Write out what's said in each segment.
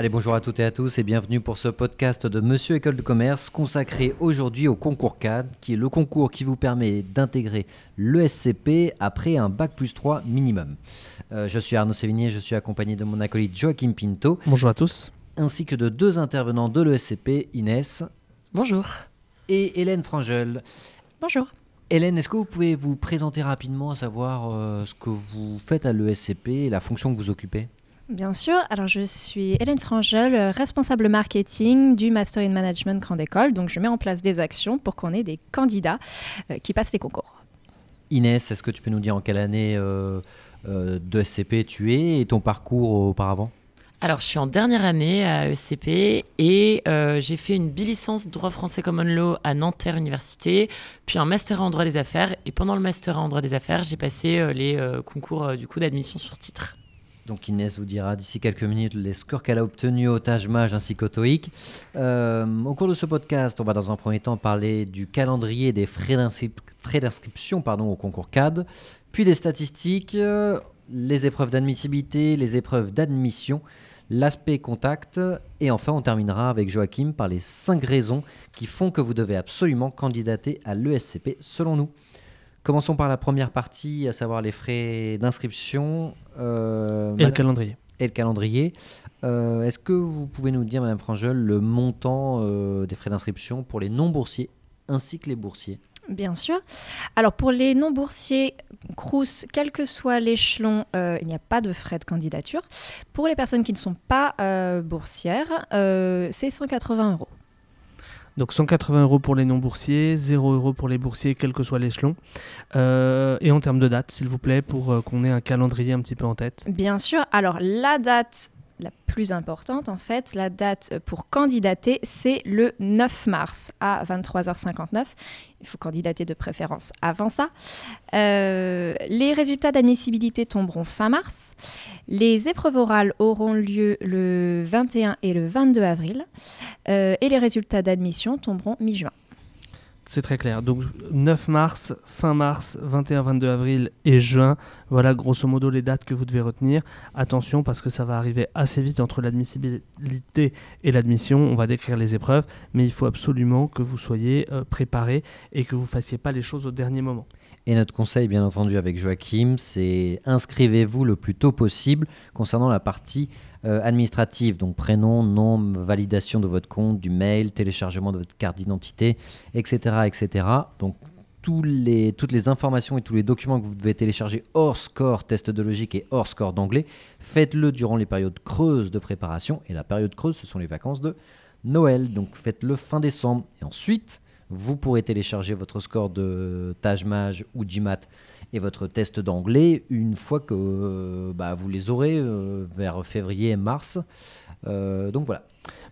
Allez, bonjour à toutes et à tous et bienvenue pour ce podcast de Monsieur École de Commerce consacré aujourd'hui au concours CAD, qui est le concours qui vous permet d'intégrer l'ESCP après un bac plus 3 minimum. Euh, je suis Arnaud Sévigné, je suis accompagné de mon acolyte Joachim Pinto. Bonjour à tous. Ainsi que de deux intervenants de l'ESCP, Inès. Bonjour. Et Hélène Frangel. Bonjour. Hélène, est-ce que vous pouvez vous présenter rapidement, à savoir euh, ce que vous faites à l'ESCP et la fonction que vous occupez? Bien sûr. Alors, je suis Hélène Frangel, responsable marketing du Master in Management Grande École. Donc, je mets en place des actions pour qu'on ait des candidats euh, qui passent les concours. Inès, est-ce que tu peux nous dire en quelle année euh, euh, de SCP tu es et ton parcours auparavant? Alors, je suis en dernière année à ESCP et j'ai fait une bilicence droit français common law à Nanterre Université, puis un master en droit des affaires. Et pendant le master en droit des affaires, j'ai passé les concours du coup d'admission sur titre. Donc Inès vous dira d'ici quelques minutes les scores qu'elle a obtenus au Taj ainsi qu'au TOEIC. Euh, au cours de ce podcast, on va dans un premier temps parler du calendrier des frais d'inscription au concours CAD, puis des statistiques, euh, les épreuves d'admissibilité, les épreuves d'admission, l'aspect contact, et enfin on terminera avec Joachim par les 5 raisons qui font que vous devez absolument candidater à l'ESCP selon nous. Commençons par la première partie, à savoir les frais d'inscription. Euh, et le calendrier. Et le calendrier. Euh, est-ce que vous pouvez nous dire, Madame Frangel, le montant euh, des frais d'inscription pour les non-boursiers ainsi que les boursiers? Bien sûr. Alors pour les non-boursiers, Crous, quel que soit l'échelon, il n'y a pas de frais de candidature. Pour les personnes qui ne sont pas boursières, c'est 180 euros. Donc 180 euros pour les non-boursiers, 0 euros pour les boursiers, quel que soit l'échelon. Euh, et en termes de date, s'il vous plaît, pour euh, qu'on ait un calendrier un petit peu en tête. Bien sûr. Alors la date la plus importante, en fait, la date pour candidater, c'est le 9 mars à 23h59. Il faut candidater de préférence avant ça. Euh, les résultats d'admissibilité tomberont fin mars. Les épreuves orales auront lieu le 21 et le 22 avril. Euh, et les résultats d'admission tomberont mi-juin. C'est très clair. Donc 9 mars, fin mars, 21-22 avril et juin. Voilà grosso modo les dates que vous devez retenir. Attention parce que ça va arriver assez vite entre l'admissibilité et l'admission. On va décrire les épreuves, mais il faut absolument que vous soyez euh, préparé et que vous fassiez pas les choses au dernier moment. Et notre conseil, bien entendu, avec Joachim, c'est inscrivez-vous le plus tôt possible concernant la partie euh, administrative, donc prénom, nom, validation de votre compte, du mail, téléchargement de votre carte d'identité, etc., etc. Donc les, toutes les informations et tous les documents que vous devez télécharger hors score test de logique et hors score d'anglais, faites-le durant les périodes creuses de préparation. Et la période creuse, ce sont les vacances de Noël. Donc faites-le fin décembre. Et ensuite, vous pourrez télécharger votre score de Tajmage ou GMAT et votre test d'anglais une fois que euh, bah, vous les aurez euh, vers février et mars. Euh, donc voilà.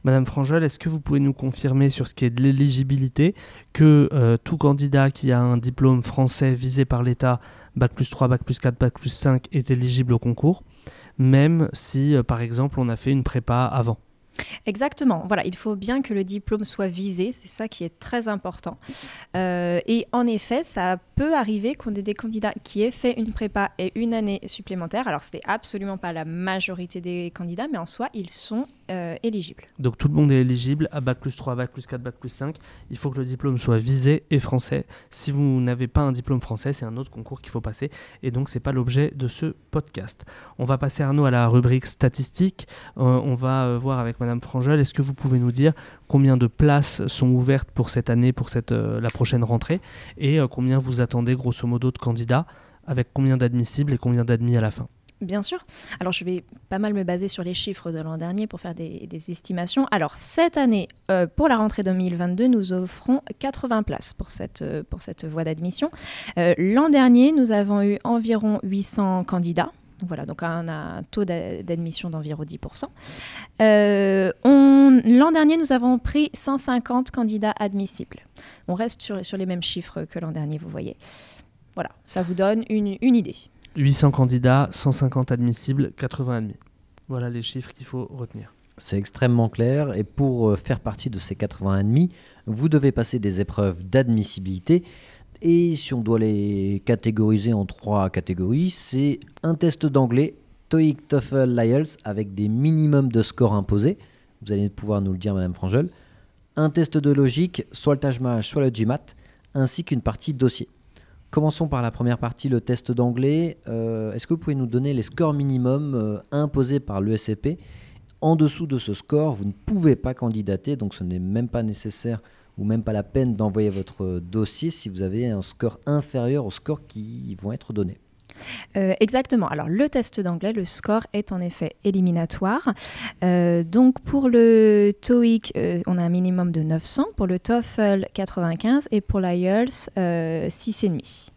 Madame Frangel, est-ce que vous pouvez nous confirmer sur ce qui est de l'éligibilité que tout candidat qui a un diplôme français visé par l'État, Bac plus 3, Bac plus 4, Bac plus 5, est éligible au concours, même si par exemple on a fait une prépa avant? Exactement. Voilà, il faut bien que le diplôme soit visé, c'est ça qui est très important. Euh, et en effet, ça peut arriver qu'on ait des candidats qui aient fait une prépa et une année supplémentaire. Alors, ce n'est absolument pas la majorité des candidats, mais en soi, ils sont euh, éligibles. Donc, tout le monde est éligible à Bac plus 3, Bac plus 4, Bac plus 5. Il faut que le diplôme soit visé et français. Si vous n'avez pas un diplôme français, c'est un autre concours qu'il faut passer. Et donc, ce n'est pas l'objet de ce podcast. On va passer, Arnaud, à la rubrique statistique. Euh, on va voir avec Madame Frangel, est-ce que vous pouvez nous dire combien de places sont ouvertes pour cette année, pour cette, euh, la prochaine rentrée, et euh, combien vous attendez grosso modo de candidats, avec combien d'admissibles et combien d'admis à la fin? Bien sûr. Alors, je vais pas mal me baser sur les chiffres de l'an dernier pour faire des, estimations. Alors, cette année, euh, pour la rentrée 2022, nous offrons 80 places pour cette, pour cette voie d'admission. l'an dernier, nous avons eu environ 800 candidats voilà, donc on a un taux d'admission d'environ 10%. Euh, l'an dernier, nous avons pris 150 candidats admissibles. On reste sur, sur les mêmes chiffres que l'an dernier, vous voyez. Voilà, ça vous donne une, une idée. 800 candidats, 150 admissibles, 80 admis. Voilà les chiffres qu'il faut retenir. C'est extrêmement clair et pour euh, faire partie de ces 80 admis, vous devez passer des épreuves d'admissibilité et si on doit les catégoriser en trois catégories, c'est un test d'anglais, TOEIC, TOEFL, l'IELTS avec des minimums de scores imposés. Vous allez pouvoir nous le dire, Madame Frangel. Un test de logique, soit le Tajma, soit le GMAT, ainsi qu'une partie dossier. Commençons par la première partie, le test d'anglais. Euh, est-ce que vous pouvez nous donner les scores minimums euh, imposés par l'ESCP En dessous de ce score, vous ne pouvez pas candidater, donc ce n'est même pas nécessaire ou même pas la peine d'envoyer votre dossier si vous avez un score inférieur au score qui vont être donnés. Euh, exactement. Alors le test d'anglais, le score est en effet éliminatoire. Euh, donc pour le TOEIC, euh, on a un minimum de 900, pour le TOEFL 95 et pour l'IELTS 6,5.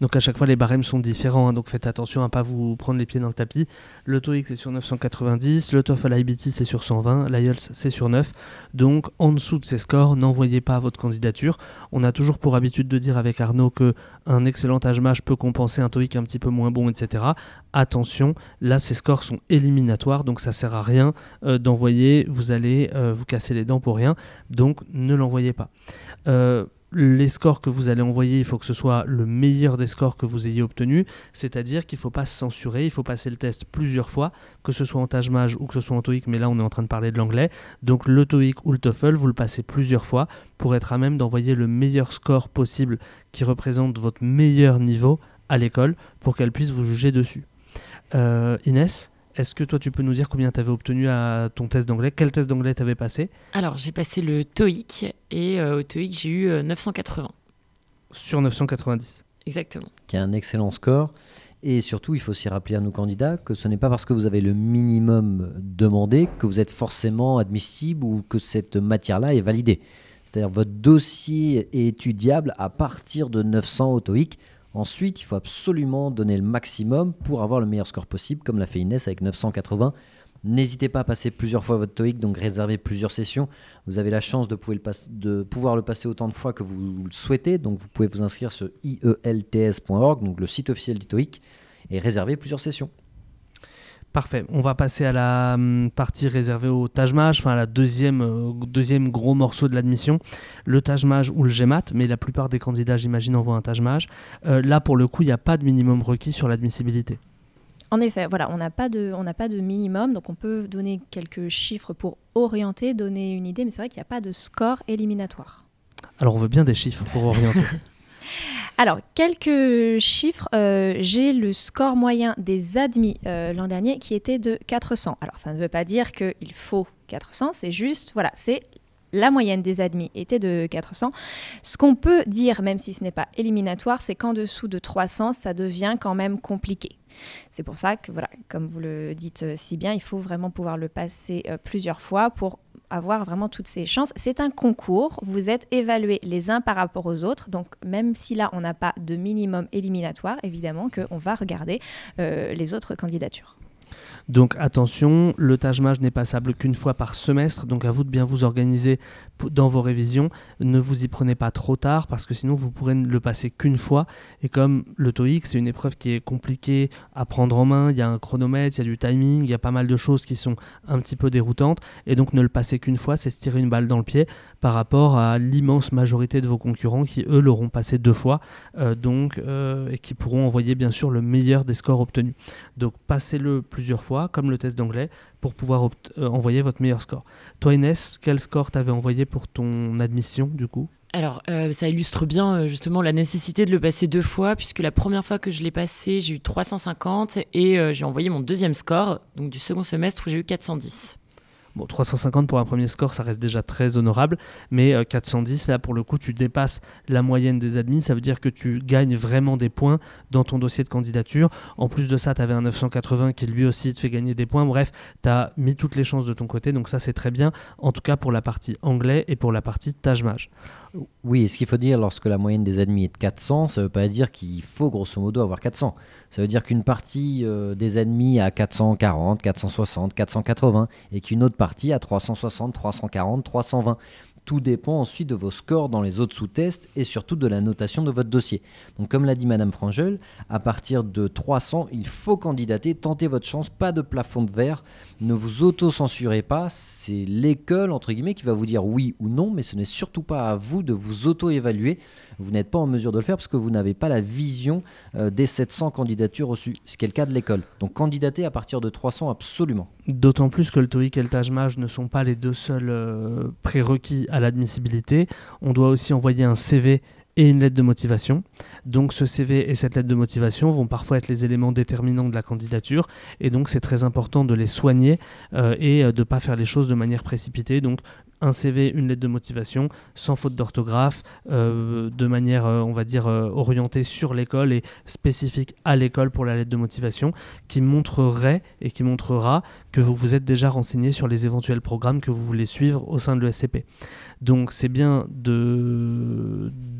Donc à chaque fois, les barèmes sont différents, hein, donc faites attention à ne pas vous prendre les pieds dans le tapis. Le TOEIC, c'est sur 990, le TOEFL IBT, c'est sur 120, l'IELTS, c'est sur 9. Donc en dessous de ces scores, n'envoyez pas votre candidature. On a toujours pour habitude de dire avec Arnaud que un excellent HMH peut compenser un TOEIC un petit peu moins bon, etc. Attention, là, ces scores sont éliminatoires, donc ça sert à rien euh, d'envoyer, vous allez euh, vous casser les dents pour rien, donc ne l'envoyez pas. Euh, les scores que vous allez envoyer, il faut que ce soit le meilleur des scores que vous ayez obtenus, c'est-à-dire qu'il ne faut pas se censurer, il faut passer le test plusieurs fois, que ce soit en Tajmage ou que ce soit en TOEIC, mais là on est en train de parler de l'anglais. Donc le TOEIC ou le TOEFL, vous le passez plusieurs fois pour être à même d'envoyer le meilleur score possible qui représente votre meilleur niveau à l'école pour qu'elle puisse vous juger dessus. Euh, Inès est-ce que toi, tu peux nous dire combien tu avais obtenu à ton test d'anglais? Quel test d'anglais tu avais passé? Alors, j'ai passé le TOEIC et euh, au TOEIC, j'ai eu 980. Euh, Sur 990 Exactement. Qui est un excellent score. Et surtout, il faut aussi rappeler à nos candidats que ce n'est pas parce que vous avez le minimum demandé que vous êtes forcément admissible ou que cette matière-là est validée. C'est-à-dire votre dossier est étudiable à partir de 900 au TOEIC. Ensuite, il faut absolument donner le maximum pour avoir le meilleur score possible, comme l'a fait Inès avec 980. N'hésitez pas à passer plusieurs fois votre TOEIC, donc réservez plusieurs sessions. Vous avez la chance de, pouvoir le passer autant de fois que vous le souhaitez, donc vous pouvez vous inscrire sur ielts.org, donc le site officiel du TOEIC, et réserver plusieurs sessions. Parfait. On va passer à la hum, partie réservée au Tajmage, enfin à la deuxième, euh, deuxième gros morceau de l'admission, le Tajmage ou le GEMAT, mais la plupart des candidats, j'imagine, envoient un Tajmage. Euh, là, pour le coup, il n'y a pas de minimum requis sur l'admissibilité. En effet, voilà, on n'a pas, de, pas de minimum, donc on peut donner quelques chiffres pour orienter, donner une idée, mais c'est vrai qu'il n'y a pas de score éliminatoire. Alors on veut bien des chiffres pour orienter. Alors, quelques chiffres. Euh, j'ai le score moyen des admis euh, l'an dernier qui était de 400. Alors, ça ne veut pas dire qu'il faut 400, c'est juste, voilà, c'est la moyenne des admis était de 400. Ce qu'on peut dire, même si ce n'est pas éliminatoire, c'est qu'en dessous de 300, ça devient quand même compliqué. C'est pour ça que, voilà, comme vous le dites euh, si bien, il faut vraiment pouvoir le passer plusieurs fois pour avoir vraiment toutes ces chances. C'est un concours, vous êtes évalués les uns par rapport aux autres, donc même si là on n'a pas de minimum éliminatoire, évidemment qu'on va regarder euh, les autres candidatures. Donc attention, le Tajmage n'est passable qu'une fois par semestre, donc à vous de bien vous organiser dans vos révisions. Ne vous y prenez pas trop tard parce que sinon vous pourrez ne le passer qu'une fois. Et comme le TOEIC, c'est une épreuve qui est compliquée à prendre en main, il y a un chronomètre, il y a du timing, il y a pas mal de choses qui sont un petit peu déroutantes. Et donc ne le passer qu'une fois, c'est se tirer une balle dans le pied par rapport à l'immense majorité de vos concurrents qui, eux, l'auront passé deux fois. Euh, donc, euh, et qui pourront envoyer bien sûr le meilleur des scores obtenus. Donc passez-le plusieurs fois, comme le test d'anglais, pour pouvoir euh, envoyer votre meilleur score. Toi Inès, quel score t'avais envoyé pour ton admission du coup? Alors, ça illustre bien justement la nécessité de le passer deux fois, puisque la première fois que je l'ai passé, j'ai eu 350 et j'ai envoyé mon deuxième score, donc du second semestre où j'ai eu 410. Bon, 350 pour un premier score, ça reste déjà très honorable, mais 410, euh, là pour le coup, tu dépasses la moyenne des admis, ça veut dire que tu gagnes vraiment des points dans ton dossier de candidature. En plus de ça, tu avais un 980 qui lui aussi te fait gagner des points. Bref, tu as mis toutes les chances de ton côté, donc ça c'est très bien, en tout cas pour la partie anglais et pour la partie Tajmage. Oui, ce qu'il faut dire lorsque la moyenne des admis est de 400, ça ne veut pas dire qu'il faut grosso modo avoir 400. Ça veut dire qu'une partie euh, des admis a 440, 460, 480 et qu'une autre partie a 360, 340, 320. Tout dépend ensuite de vos scores dans les autres sous-tests et surtout de la notation de votre dossier. Donc comme l'a dit Madame Frangel, à partir de 300, il faut candidater, tentez votre chance, pas de plafond de verre, ne vous auto-censurez pas, c'est l'école entre guillemets qui va vous dire oui ou non, mais ce n'est surtout pas à vous de vous auto-évaluer. Vous n'êtes pas en mesure de le faire parce que vous n'avez pas la vision euh, des 700 candidatures reçues, ce qui est le cas de l'école. Donc candidater à partir de 300 absolument. D'autant plus que le TOEIC et le TAJMAJ ne sont pas les deux seuls euh, prérequis à l'admissibilité. On doit aussi envoyer un CV et une lettre de motivation. Donc ce CV et cette lettre de motivation vont parfois être les éléments déterminants de la candidature et donc c'est très important de les soigner euh, et de ne pas faire les choses de manière précipitée. Donc un CV, une lettre de motivation, sans faute d'orthographe, euh, de manière, euh, on va dire, euh, orientée sur l'école et spécifique à l'école pour la lettre de motivation, qui montrerait et qui montrera que vous vous êtes déjà renseigné sur les éventuels programmes que vous voulez suivre au sein de l'ESCP. Donc c'est bien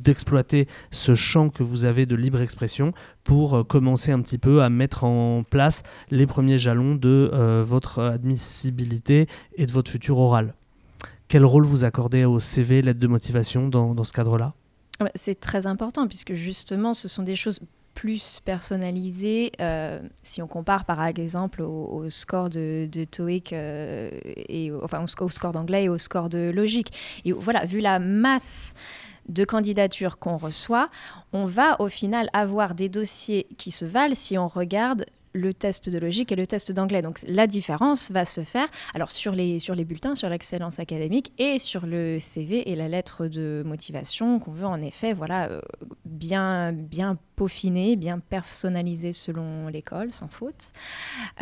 d'exploiter ce champ que vous avez de libre expression pour commencer un petit peu à mettre en place les premiers jalons de votre admissibilité et de votre futur oral. Quel rôle vous accordez au CV, lettre de motivation dans, ce cadre-là? Ah bah, C'est très important puisque justement ce sont des choses plus personnalisées. Euh, si on compare par exemple au, score de, TOEIC euh, et enfin au, score d'anglais et au score de logique. Et voilà, vu la masse de candidatures qu'on reçoit, on va au final avoir des dossiers qui se valent si on regarde le test de logique et le test d'anglais. Donc la différence va se faire alors sur les, sur les bulletins, sur l'excellence académique et sur le CV et la lettre de motivation qu'on veut en effet voilà, euh, bien, bien peaufiner, bien personnaliser selon l'école, sans faute.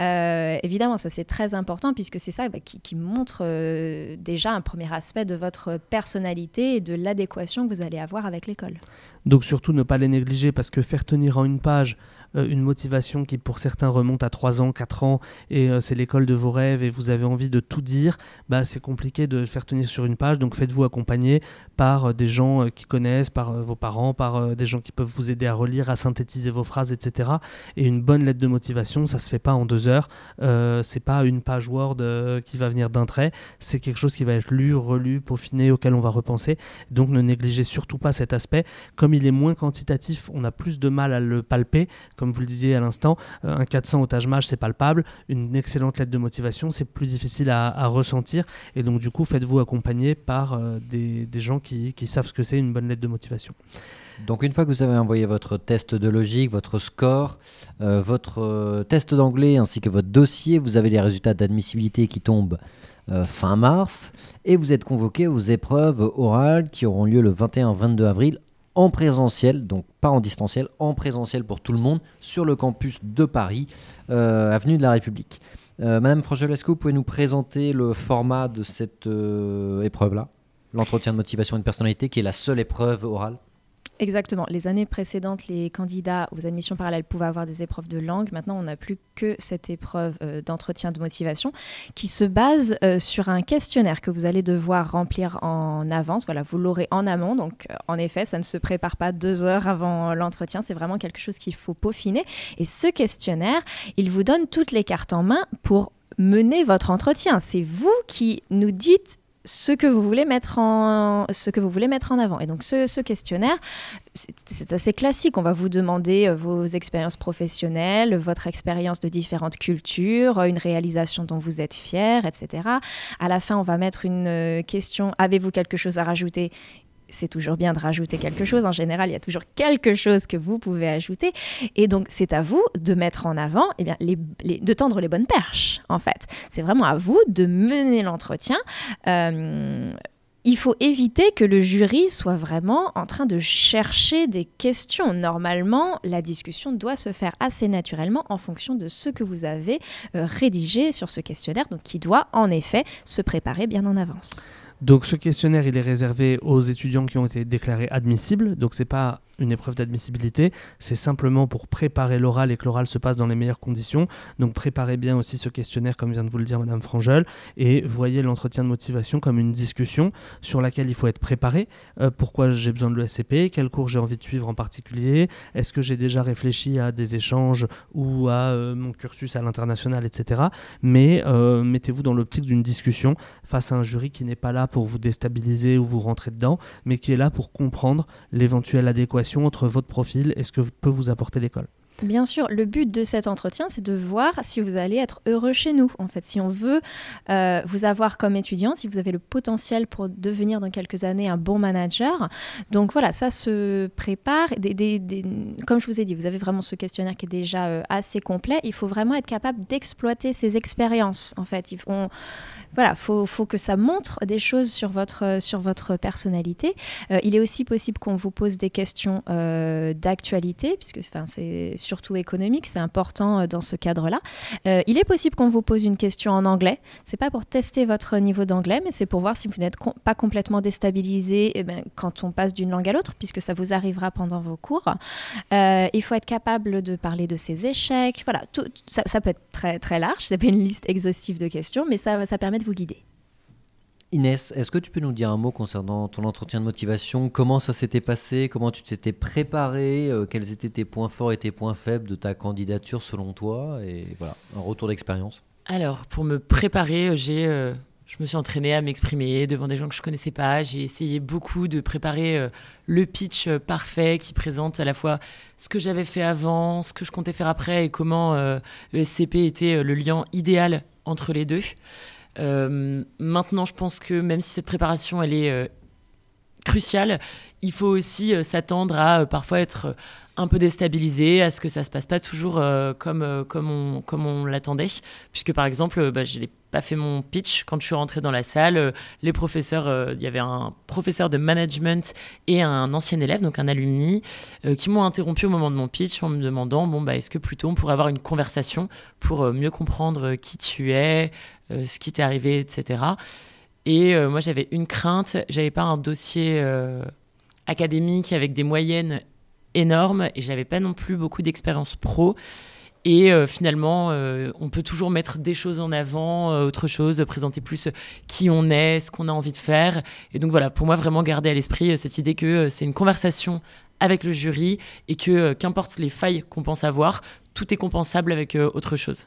Euh, évidemment, ça c'est très important puisque c'est ça bah, qui, montre euh, déjà un premier aspect de votre personnalité et de l'adéquation que vous allez avoir avec l'école. Donc surtout ne pas les négliger parce que faire tenir en une page une motivation qui pour certains remonte à 3 ans, 4 ans, et euh, c'est l'école de vos rêves et vous avez envie de tout dire, bah, c'est compliqué de faire tenir sur une page. Donc faites-vous accompagner par euh, des gens qui connaissent, par vos parents, par des gens qui peuvent vous aider à relire, à synthétiser vos phrases, etc. Et une bonne lettre de motivation, ça se fait pas en deux heures. Euh, c'est pas une page Word qui va venir d'un trait. C'est quelque chose qui va être lu, relu, peaufiné, auquel on va repenser. Donc ne négligez surtout pas cet aspect. Comme il est moins quantitatif, on a plus de mal à le palper comme vous le disiez à l'instant, euh, un 400 au Taj c'est palpable. Une excellente lettre de motivation, c'est plus difficile à, ressentir. Et donc, du coup, faites-vous accompagner par euh, des, gens qui, savent ce que c'est une bonne lettre de motivation. Donc une fois que vous avez envoyé votre test de logique, votre score, euh, votre test d'anglais ainsi que votre dossier, vous avez les résultats d'admissibilité qui tombent fin mars et vous êtes convoqué aux épreuves orales qui auront lieu le 21-22 avril en présentiel, donc pas en distanciel, en présentiel pour tout le monde, sur le campus de Paris, euh, avenue de la République. Euh, Madame Franchelesco, vous nous présenter le format de cette euh, épreuve-là? L'entretien de motivation et de personnalité, qui est la seule épreuve orale Exactement. Les années précédentes, les candidats aux admissions parallèles pouvaient avoir des épreuves de langue. Maintenant, on n'a plus que cette épreuve euh, d'entretien de motivation qui se base euh, sur un questionnaire que vous allez devoir remplir en avance. Voilà, vous l'aurez en amont. Donc, euh, en effet, ça ne se prépare pas deux heures avant l'entretien. C'est vraiment quelque chose qu'il faut peaufiner. Et ce questionnaire, il vous donne toutes les cartes en main pour mener votre entretien. C'est vous qui nous dites ce que vous voulez mettre en, ce que vous voulez mettre en avant. Et donc ce, questionnaire, c'est assez classique. On va vous demander euh, vos expériences professionnelles, votre expérience de différentes cultures, une réalisation dont vous êtes fier, etc. À la fin, on va mettre une euh, question, avez-vous quelque chose à rajouter c'est toujours bien de rajouter quelque chose. En général, il y a toujours quelque chose que vous pouvez ajouter. Et donc, c'est à vous de mettre en avant, eh bien, de tendre les bonnes perches, en fait. C'est vraiment à vous de mener l'entretien. Euh, il faut éviter que le jury soit vraiment en train de chercher des questions. Normalement, la discussion doit se faire assez naturellement en fonction de ce que vous avez euh, rédigé sur ce questionnaire, donc qui doit en effet se préparer bien en avance. Donc ce questionnaire, il est réservé aux étudiants qui ont été déclarés admissibles. Donc c'est pas une épreuve d'admissibilité, c'est simplement pour préparer l'oral et que l'oral se passe dans les meilleures conditions. Donc préparez bien aussi ce questionnaire, comme vient de vous le dire Madame Frangel, et voyez l'entretien de motivation comme une discussion sur laquelle il faut être préparé. Euh, pourquoi j'ai besoin de l'ESCP Quel cours j'ai envie de suivre en particulier? Est-ce que j'ai déjà réfléchi à des échanges ou à euh, mon cursus à l'international, etc. Mais euh, mettez-vous dans l'optique d'une discussion face à un jury qui n'est pas là pour vous déstabiliser ou vous rentrer dedans, mais qui est là pour comprendre l'éventuelle adéquation entre votre profil et ce que peut vous apporter l'école. Bien sûr, le but de cet entretien, c'est de voir si vous allez être heureux chez nous. En fait, si on veut euh, vous avoir comme étudiant, si vous avez le potentiel pour devenir dans quelques années un bon manager. Donc voilà, ça se prépare. comme je vous ai dit, vous avez vraiment ce questionnaire qui est déjà euh, assez complet. Il faut vraiment être capable d'exploiter ces expériences. En fait, il voilà, faut, que ça montre des choses sur votre, sur votre personnalité. Euh, il est aussi possible qu'on vous pose des questions d'actualité, puisque c'est surtout économique, c'est important euh, dans ce cadre-là. Euh, il est possible qu'on vous pose une question en anglais. C'est pas pour tester votre niveau d'anglais, mais c'est pour voir si vous n'êtes pas complètement déstabilisé eh ben, quand on passe d'une langue à l'autre, puisque ça vous arrivera pendant vos cours. Euh, il faut être capable de parler de ses échecs. Voilà, tout, ça, peut être très, très large. C'est pas une liste exhaustive de questions, mais ça, ça permet de vous guider. Inès, est-ce que tu peux nous dire un mot concernant ton entretien de motivation? Comment ça s'était passé? Comment tu t'étais préparé euh, Quels étaient tes points forts et tes points faibles de ta candidature selon toi? Et voilà, un retour d'expérience. Alors, pour me préparer, j'ai, euh, je me suis entraînée à m'exprimer devant des gens que je connaissais pas. J'ai essayé beaucoup de préparer euh, le pitch parfait qui présente à la fois ce que j'avais fait avant, ce que je comptais faire après et comment le SCP était le lien idéal entre les deux. Euh, maintenant, je pense que même si cette préparation, elle est euh, cruciale, il faut aussi euh, s'attendre à parfois être un peu déstabilisé, à ce que ça se passe pas toujours comme, comme on, comme on l'attendait. Puisque par exemple, bah, je n'ai pas fait mon pitch quand je suis rentrée dans la salle. les professeurs, il y avait un professeur de management et un ancien élève, donc un alumni, qui m'ont interrompu au moment de mon pitch en me demandant bon, bah, est-ce que plutôt on pourrait avoir une conversation pour mieux comprendre qui tu es, ce qui t'est arrivé, etc. Et euh, moi, j'avais une crainte, j'avais pas un dossier euh, académique avec des moyennes énormes et j'avais pas non plus beaucoup d'expérience pro. Et finalement, on peut toujours mettre des choses en avant, autre chose, présenter plus qui on est, ce qu'on a envie de faire. Et donc voilà, pour moi, vraiment garder à l'esprit cette idée que c'est une conversation avec le jury et que qu'importe les failles qu'on pense avoir, tout est compensable avec autre chose.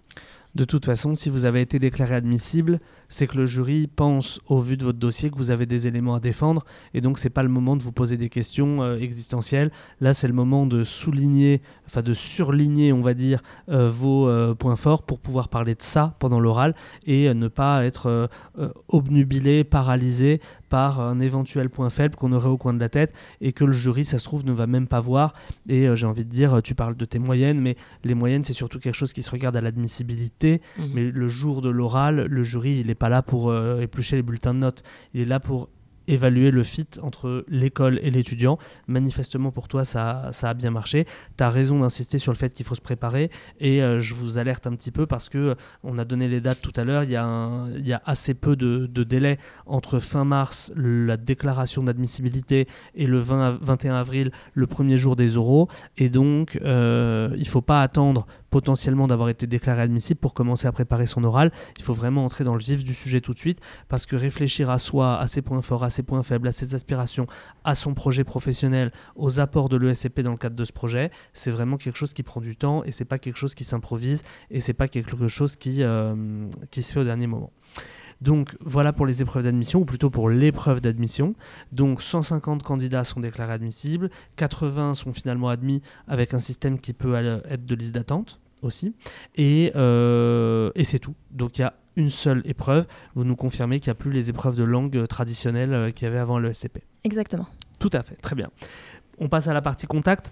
De toute façon, si vous avez été déclaré admissible, c'est que le jury pense, au vu de votre dossier, que vous avez des éléments à défendre, et donc c'est pas le moment de vous poser des questions euh, existentielles. Là, c'est le moment de souligner, enfin de surligner, on va dire, euh, vos euh, points forts pour pouvoir parler de ça pendant l'oral et ne pas être obnubilé, paralysé par un éventuel point faible qu'on aurait au coin de la tête et que le jury, ça se trouve, ne va même pas voir. Et j'ai envie de dire, tu parles de tes moyennes, mais les moyennes, c'est surtout quelque chose qui se regarde à l'admissibilité. Mmh. Mais le jour de l'oral, le jury, il est pas là pour euh, éplucher les bulletins de notes. Il est là pour évaluer le fit entre l'école et l'étudiant. Manifestement pour toi ça, ça a bien marché. Tu as raison d'insister sur le fait qu'il faut se préparer et euh, je vous alerte un petit peu parce que euh, on a donné les dates tout à l'heure, il, y a il y a assez peu de, délai entre fin mars, la déclaration d'admissibilité et le 20, 21 avril, le premier jour des oraux et donc il ne faut pas attendre potentiellement d'avoir été déclaré admissible pour commencer à préparer son oral. Il faut vraiment entrer dans le vif du sujet tout de suite parce que réfléchir à soi, à ses points forts, à ses points faibles, à ses aspirations, à son projet professionnel, aux apports de l'ESCP dans le cadre de ce projet, c'est vraiment quelque chose qui prend du temps et c'est pas quelque chose qui s'improvise et c'est pas quelque chose qui, euh, qui se fait au dernier moment. Donc voilà pour les épreuves d'admission, ou plutôt pour l'épreuve d'admission. Donc 150 candidats sont déclarés admissibles, 80 sont finalement admis avec un système qui peut être de liste d'attente aussi. Et, euh, et c'est tout. Donc il y a une seule épreuve. Vous nous confirmez qu'il n'y a plus les épreuves de langue traditionnelles euh, qu'il y avait avant le SCP. Exactement. Tout à fait, très bien. On passe à la partie contact.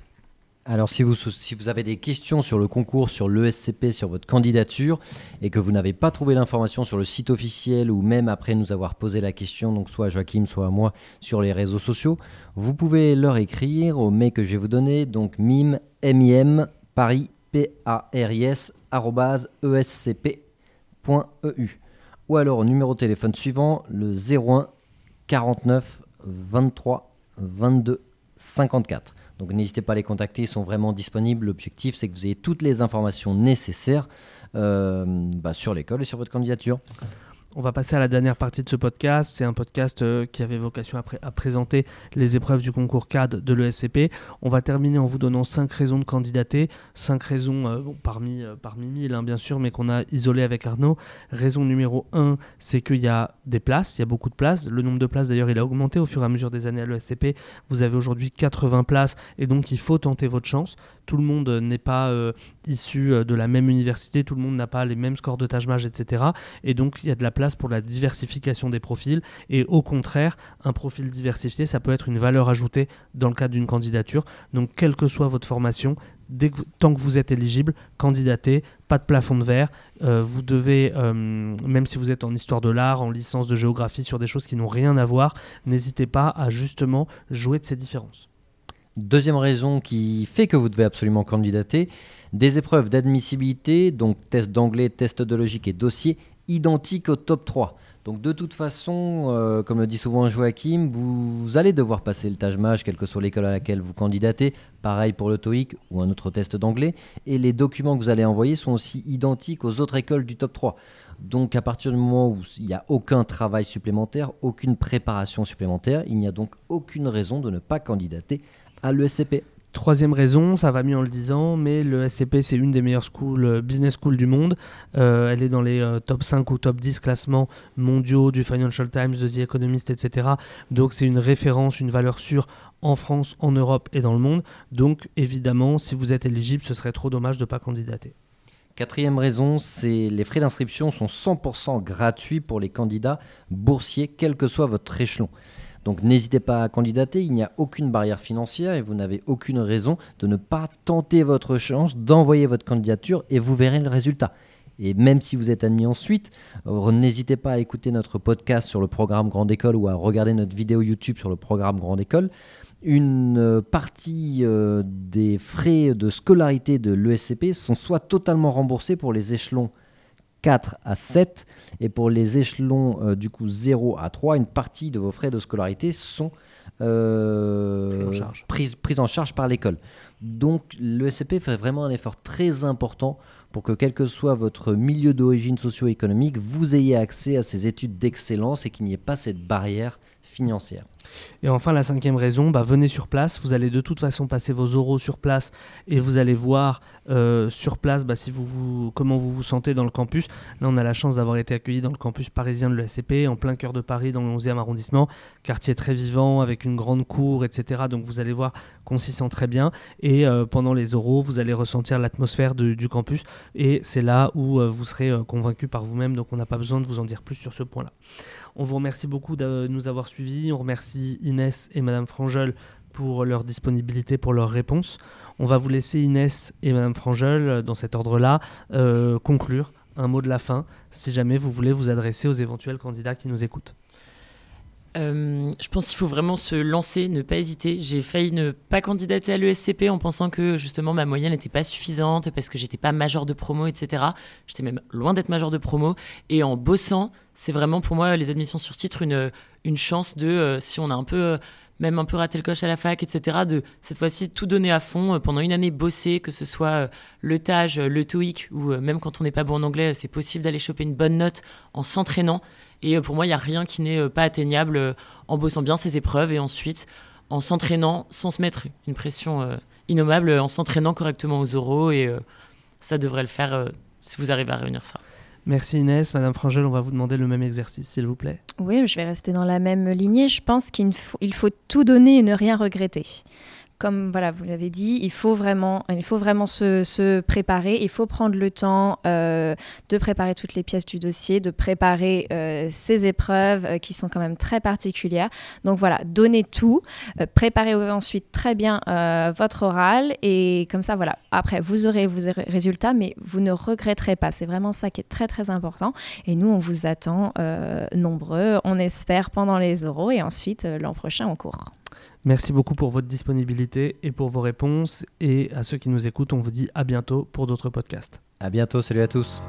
Alors si vous, si vous avez des questions sur le concours, sur l'ESCP, sur votre candidature, et que vous n'avez pas trouvé l'information sur le site officiel ou même après nous avoir posé la question, donc soit à Joachim, soit à moi, sur les réseaux sociaux, vous pouvez leur écrire au mail que je vais vous donner, donc mim, mim, paris, p a r i s escp.eu. Ou alors au numéro de téléphone suivant, le 01 49 23 22 54. Donc n'hésitez pas à les contacter, ils sont vraiment disponibles. L'objectif, c'est que vous ayez toutes les informations nécessaires euh, bah, sur l'école et sur votre candidature. On va passer à la dernière partie de ce podcast. C'est un podcast euh, qui avait vocation à, présenter les épreuves du concours CAD de l'ESCP. On va terminer en vous donnant cinq raisons de candidater. Cinq raisons euh, parmi, euh, parmi mille, hein, bien sûr, mais qu'on a isolées avec Arnaud. Raison numéro un, c'est qu'il y a des places. Il y a beaucoup de places. Le nombre de places, d'ailleurs, il a augmenté au fur et à mesure des années à l'ESCP. Vous avez aujourd'hui 80 places et donc il faut tenter votre chance. Tout le monde n'est pas issu de la même université. Tout le monde n'a pas les mêmes scores de tâche etc. Et donc, il y a de la place pour la diversification des profils. Et au contraire, un profil diversifié, ça peut être une valeur ajoutée dans le cadre d'une candidature. Donc, quelle que soit votre formation, dès tant que vous êtes éligible, candidatez, pas de plafond de verre. Euh, vous devez, euh, même si vous êtes en histoire de l'art, en licence de géographie, sur des choses qui n'ont rien à voir, n'hésitez pas à justement jouer de ces différences. Deuxième raison qui fait que vous devez absolument candidater, des épreuves d'admissibilité, donc test d'anglais, test de logique et dossier identique au top 3. Donc de toute façon, euh, comme le dit souvent Joachim, vous, allez devoir passer le Taj Mahal, quelle que soit l'école à laquelle vous candidatez. Pareil pour le TOEIC ou un autre test d'anglais. Et les documents que vous allez envoyer sont aussi identiques aux autres écoles du top 3. Donc à partir du moment où il n'y a aucun travail supplémentaire, aucune préparation supplémentaire, il n'y a donc aucune raison de ne pas candidater à l'ESCP. Troisième raison, ça va mieux en le disant, mais le SCP c'est une des meilleures schools, euh, business schools du monde. Euh, elle est dans les euh, top 5 ou top 10 classements mondiaux du Financial Times, The Economist, etc. Donc c'est une référence, une valeur sûre en France, en Europe et dans le monde. Donc évidemment, si vous êtes éligible, ce serait trop dommage de ne pas candidater. Quatrième raison, c'est les frais d'inscription sont 100% gratuits pour les candidats boursiers, quel que soit votre échelon. Donc n'hésitez pas à candidater, il n'y a aucune barrière financière et vous n'avez aucune raison de ne pas tenter votre chance d'envoyer votre candidature et vous verrez le résultat. Et même si vous êtes admis ensuite, euh, n'hésitez pas à écouter notre podcast sur le programme Grande École ou à regarder notre vidéo YouTube sur le programme Grande École. Une euh, partie euh, des frais de scolarité de l'ESCP sont soit totalement remboursés pour les échelons 4 à 7. Et pour les échelons euh, du coup 0 à 3, une partie de vos frais de scolarité sont euh, en charge par l'école. Donc le SCP fait vraiment un effort très important pour que quel que soit votre milieu d'origine socio-économique, vous ayez accès à ces études d'excellence et qu'il n'y ait pas cette barrière Et enfin, la cinquième raison, bah, venez sur place. Vous allez de toute façon passer vos euros sur place et vous allez voir euh, sur place bah, si vous, comment vous vous sentez dans le campus. Là, on a la chance d'avoir été accueillis dans le campus parisien de l'ESCP, en plein cœur de Paris, dans le 11e arrondissement. Quartier très vivant, avec une grande cour, etc. Donc vous allez voir qu'on s'y sent très bien. Et euh, pendant les euros, vous allez ressentir l'atmosphère du campus. Et c'est là où euh, vous serez convaincu par vous-même. Donc on n'a pas besoin de vous en dire plus sur ce point-là. On vous remercie beaucoup de nous avoir suivis. On remercie Inès et Madame Frangel pour leur disponibilité, pour leurs réponses. On va vous laisser Inès et Madame Frangel, dans cet ordre-là, euh, conclure un mot de la fin, si jamais vous voulez vous adresser aux éventuels candidats qui nous écoutent. Euh, je pense qu'il faut vraiment se lancer, ne pas hésiter. J'ai failli ne pas candidater à l'ESCP en pensant que justement ma moyenne n'était pas suffisante parce que j'étais pas major de promo, etc. J'étais même loin d'être major de promo. Et en bossant, c'est vraiment pour moi les admissions sur titre une, une chance de, euh, si on a un peu, euh, même un peu raté le coche à la fac, etc., de cette fois-ci tout donner à fond pendant une année bosser, que ce soit le TAGE, le TOEIC ou même quand on n'est pas bon en anglais, c'est possible d'aller choper une bonne note en s'entraînant. Et euh, pour moi, il n'y a rien qui n'est euh, pas atteignable euh, en bossant bien ses épreuves et ensuite en s'entraînant sans se mettre une pression innommable, en s'entraînant correctement aux oraux. Et ça devrait le faire si vous arrivez à réunir ça. Merci Inès. Madame Frangel, on va vous demander le même exercice, s'il vous plaît. Oui, je vais rester dans la même lignée. Je pense qu'il faut, il faut tout donner et ne rien regretter comme voilà, vous l'avez dit, il faut vraiment, il faut vraiment se, préparer. Il faut prendre le temps euh, de préparer toutes les pièces du dossier, de préparer euh, ces épreuves euh, qui sont quand même très particulières. Donc voilà, donnez tout, préparez ensuite très bien votre oral et comme ça voilà. Après, vous aurez vos résultats, mais vous ne regretterez pas. C'est vraiment ça qui est très très important. Et nous, on vous attend nombreux. On espère pendant les euros et ensuite l'an prochain en cours. Merci beaucoup pour votre disponibilité et pour vos réponses. Et à ceux qui nous écoutent, on vous dit à bientôt pour d'autres podcasts. À bientôt, salut à tous.